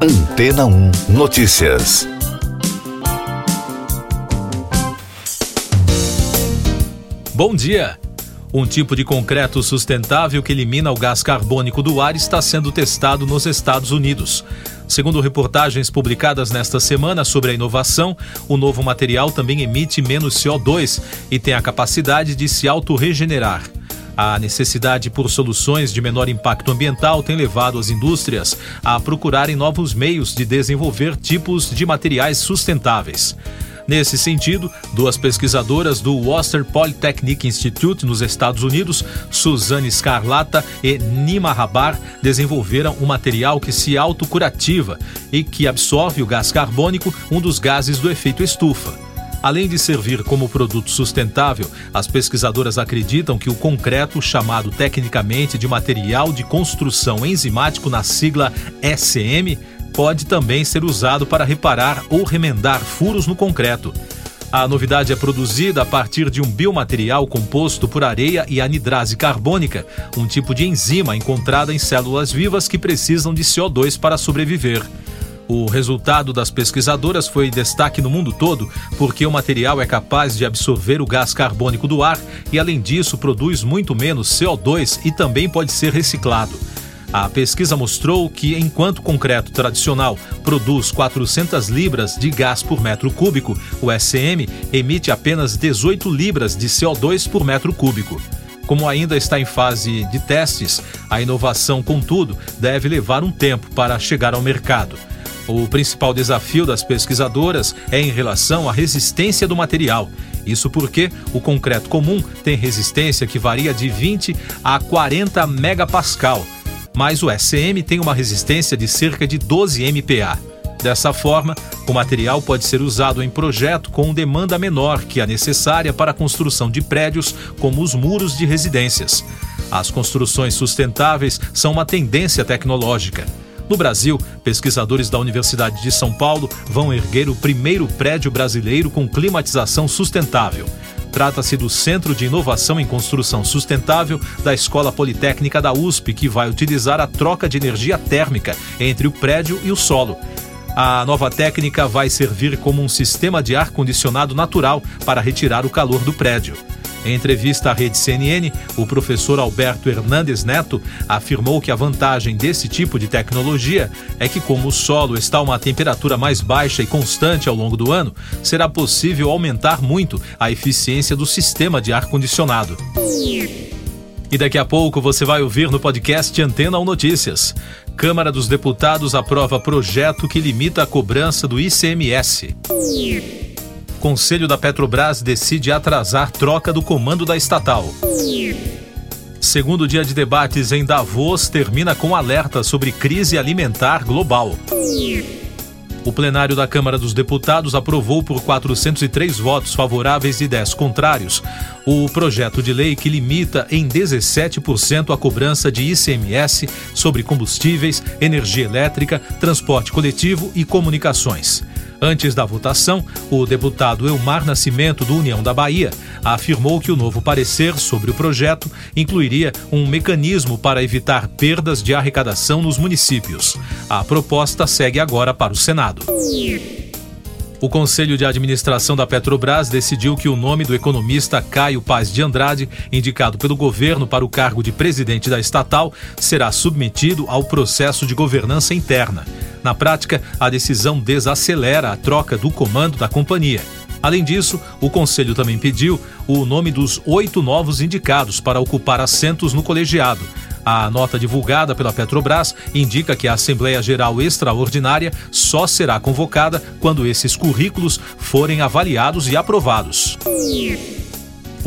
Antena 1 Notícias. Bom dia! Um tipo de concreto sustentável que elimina o gás carbônico do ar está sendo testado nos Estados Unidos. Segundo reportagens publicadas nesta semana sobre a inovação, o novo material também emite menos CO2 e tem a capacidade de se autorregenerar. A necessidade por soluções de menor impacto ambiental tem levado as indústrias a procurarem novos meios de desenvolver tipos de materiais sustentáveis. Nesse sentido, duas pesquisadoras do Worcester Polytechnic Institute nos Estados Unidos, Suzanne Scarlata e Nima Rabar, desenvolveram um material que se autocurativa e que absorve o gás carbônico, um dos gases do efeito estufa. Além de servir como produto sustentável, as pesquisadoras acreditam que o concreto, chamado tecnicamente de material de construção enzimático na sigla SM, pode também ser usado para reparar ou remendar furos no concreto. A novidade é produzida a partir de um biomaterial composto por areia e anidrase carbônica, um tipo de enzima encontrada em células vivas que precisam de CO2 para sobreviver. O resultado das pesquisadoras foi destaque no mundo todo porque o material é capaz de absorver o gás carbônico do ar e, além disso, produz muito menos CO2 e também pode ser reciclado. A pesquisa mostrou que, enquanto o concreto tradicional produz 400 libras de gás por metro cúbico, o SM emite apenas 18 libras de CO2 por metro cúbico. Como ainda está em fase de testes, a inovação, contudo, deve levar um tempo para chegar ao mercado. O principal desafio das pesquisadoras é em relação à resistência do material. Isso porque o concreto comum tem resistência que varia de 20 a 40 megapascal, mas o SM tem uma resistência de cerca de 12 MPa. Dessa forma, o material pode ser usado em projeto com demanda menor que a necessária para a construção de prédios, como os muros de residências. As construções sustentáveis são uma tendência tecnológica. No Brasil, pesquisadores da Universidade de São Paulo vão erguer o primeiro prédio brasileiro com climatização sustentável. Trata-se do Centro de Inovação em Construção Sustentável da Escola Politécnica da USP, que vai utilizar a troca de energia térmica entre o prédio e o solo. A nova técnica vai servir como um sistema de ar-condicionado natural para retirar o calor do prédio. Em entrevista à rede CNN, o professor Alberto Hernandes Neto afirmou que a vantagem desse tipo de tecnologia é que, como o solo está a uma temperatura mais baixa e constante ao longo do ano, será possível aumentar muito a eficiência do sistema de ar-condicionado. E daqui a pouco você vai ouvir no podcast Antena 1 Notícias. Câmara dos Deputados aprova projeto que limita a cobrança do ICMS. Conselho da Petrobras decide atrasar troca do comando da estatal. Segundo dia de debates em Davos termina com alerta sobre crise alimentar global. O plenário da Câmara dos Deputados aprovou por 403 votos favoráveis e 10 contrários o projeto de lei que limita em 17% a cobrança de ICMS sobre combustíveis, energia elétrica, transporte coletivo e comunicações. Antes da votação, o deputado Elmar Nascimento, do União da Bahia, afirmou que o novo parecer sobre o projeto incluiria um mecanismo para evitar perdas de arrecadação nos municípios. A proposta segue agora para o Senado. O Conselho de Administração da Petrobras decidiu que o nome do economista Caio Paz de Andrade, indicado pelo governo para o cargo de presidente da estatal, será submetido ao processo de governança interna. Na prática, a decisão desacelera a troca do comando da companhia. Além disso, o Conselho também pediu o nome dos oito novos indicados para ocupar assentos no colegiado. A nota divulgada pela Petrobras indica que a Assembleia Geral Extraordinária só será convocada quando esses currículos forem avaliados e aprovados.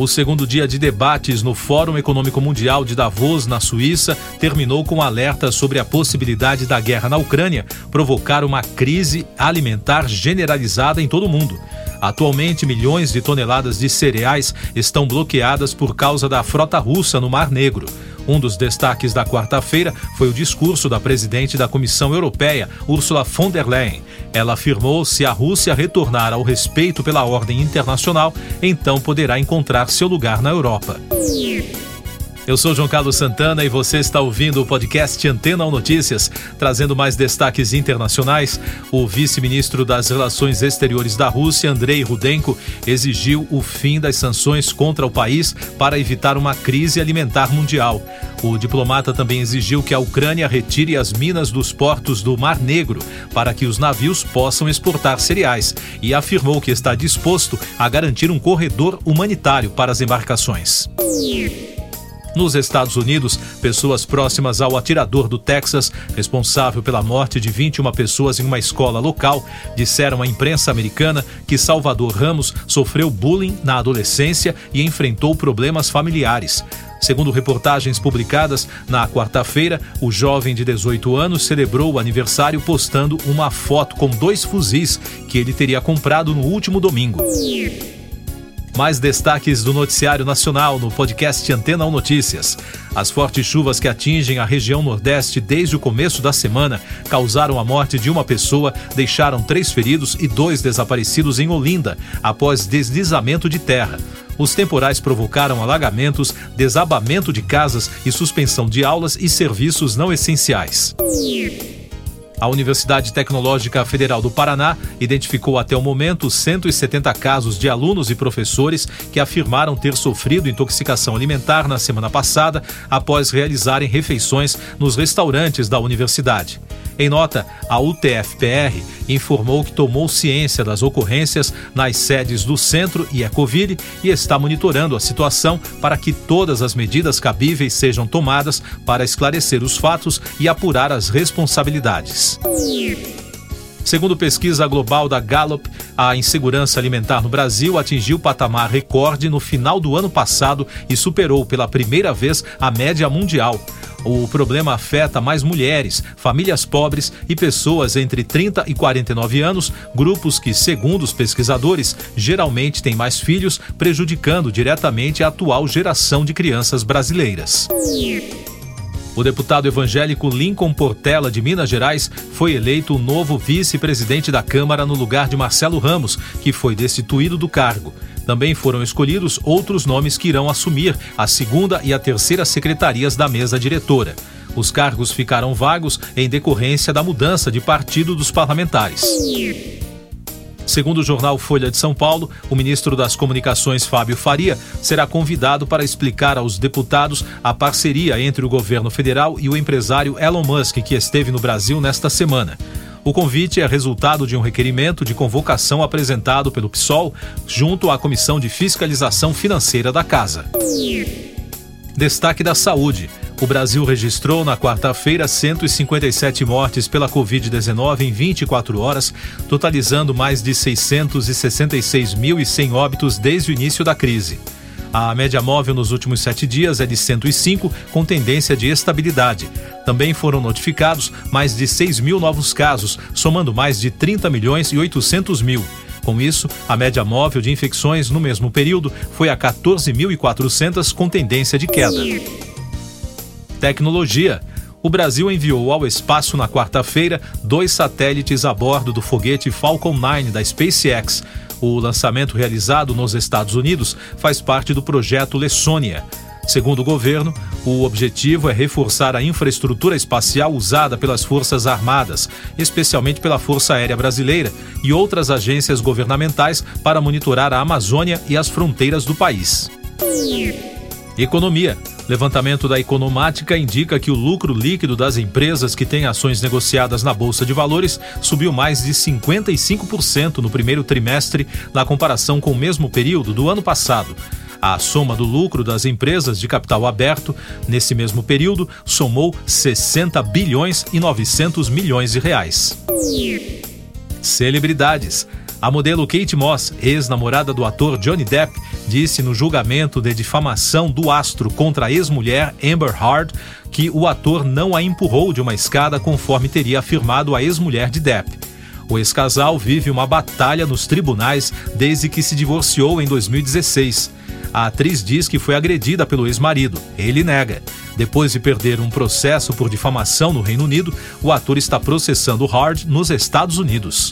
O segundo dia de debates no Fórum Econômico Mundial de Davos, na Suíça, terminou com alerta sobre a possibilidade da guerra na Ucrânia provocar uma crise alimentar generalizada em todo o mundo. Atualmente, milhões de toneladas de cereais estão bloqueadas por causa da frota russa no Mar Negro. Um dos destaques da quarta-feira foi o discurso da presidente da Comissão Europeia, Ursula von der Leyen. Ela afirmou se a Rússia retornar ao respeito pela ordem internacional, então poderá encontrar seu lugar na Europa. Eu sou João Carlos Santana e você está ouvindo o podcast Antena 1 Notícias, trazendo mais destaques internacionais. O vice-ministro das Relações Exteriores da Rússia, Andrei Rudenko, exigiu o fim das sanções contra o país para evitar uma crise alimentar mundial. O diplomata também exigiu que a Ucrânia retire as minas dos portos do Mar Negro para que os navios possam exportar cereais e afirmou que está disposto a garantir um corredor humanitário para as embarcações. Nos Estados Unidos, pessoas próximas ao atirador do Texas, responsável pela morte de 21 pessoas em uma escola local, disseram à imprensa americana que Salvador Ramos sofreu bullying na adolescência e enfrentou problemas familiares. Segundo reportagens publicadas na quarta-feira, o jovem de 18 anos celebrou o aniversário postando uma foto com dois fuzis que ele teria comprado no último domingo. Mais destaques do noticiário nacional no podcast Antena 1 Notícias. As fortes chuvas que atingem a região Nordeste desde o começo da semana causaram a morte de uma pessoa, deixaram três feridos e dois desaparecidos em Olinda, após deslizamento de terra. Os temporais provocaram alagamentos, desabamento de casas e suspensão de aulas e serviços não essenciais. A Universidade Tecnológica Federal do Paraná identificou até o momento 170 casos de alunos e professores que afirmaram ter sofrido intoxicação alimentar na semana passada após realizarem refeições nos restaurantes da universidade. Em nota, a UTFPR informou que tomou ciência das ocorrências nas sedes do centro e Ecoville e está monitorando a situação para que todas as medidas cabíveis sejam tomadas para esclarecer os fatos e apurar as responsabilidades. Segundo pesquisa global da Gallup, a insegurança alimentar no Brasil atingiu patamar recorde no final do ano passado e superou pela primeira vez a média mundial. O problema afeta mais mulheres, famílias pobres e pessoas entre 30 e 49 anos, grupos que, segundo os pesquisadores, geralmente têm mais filhos, prejudicando diretamente a atual geração de crianças brasileiras. O deputado evangélico Lincoln Portela, de Minas Gerais, foi eleito o novo vice-presidente da Câmara no lugar de Marcelo Ramos, que foi destituído do cargo. Também foram escolhidos outros nomes que irão assumir a segunda e a terceira secretarias da mesa diretora. Os cargos ficaram vagos em decorrência da mudança de partido dos parlamentares. Segundo o jornal Folha de São Paulo, o ministro das Comunicações, Fábio Faria, será convidado para explicar aos deputados a parceria entre o governo federal e o empresário Elon Musk, que esteve no Brasil nesta semana. O convite é resultado de um requerimento de convocação apresentado pelo PSOL junto à Comissão de Fiscalização Financeira da Casa. Destaque da saúde. O Brasil registrou na quarta-feira 157 mortes pela Covid-19 em 24 horas, totalizando mais de 666.100 óbitos desde o início da crise. A média móvel nos últimos sete dias é de 105, com tendência de estabilidade. Também foram notificados mais de 6 mil novos casos, somando mais de 30 milhões e 800 mil. Com isso, a média móvel de infecções no mesmo período foi a 14.400, com tendência de queda. Tecnologia. O Brasil enviou ao espaço na quarta-feira dois satélites a bordo do foguete Falcon 9 da SpaceX. O lançamento realizado nos Estados Unidos faz parte do projeto Lessônia. Segundo o governo, o objetivo é reforçar a infraestrutura espacial usada pelas Forças Armadas, especialmente pela Força Aérea Brasileira e outras agências governamentais para monitorar a Amazônia e as fronteiras do país. Economia. Levantamento da Economática indica que o lucro líquido das empresas que têm ações negociadas na Bolsa de Valores subiu mais de 55% no primeiro trimestre na comparação com o mesmo período do ano passado. A soma do lucro das empresas de capital aberto nesse mesmo período somou 60 bilhões e 900 milhões de reais. Celebridades. A modelo Kate Moss, ex-namorada do ator Johnny Depp, disse no julgamento de difamação do astro contra a ex-mulher Amber Heard que o ator não a empurrou de uma escada conforme teria afirmado a ex-mulher de Depp. O ex-casal vive uma batalha nos tribunais desde que se divorciou em 2016. A atriz diz que foi agredida pelo ex-marido. Ele nega. Depois de perder um processo por difamação no Reino Unido, o ator está processando Hard nos Estados Unidos.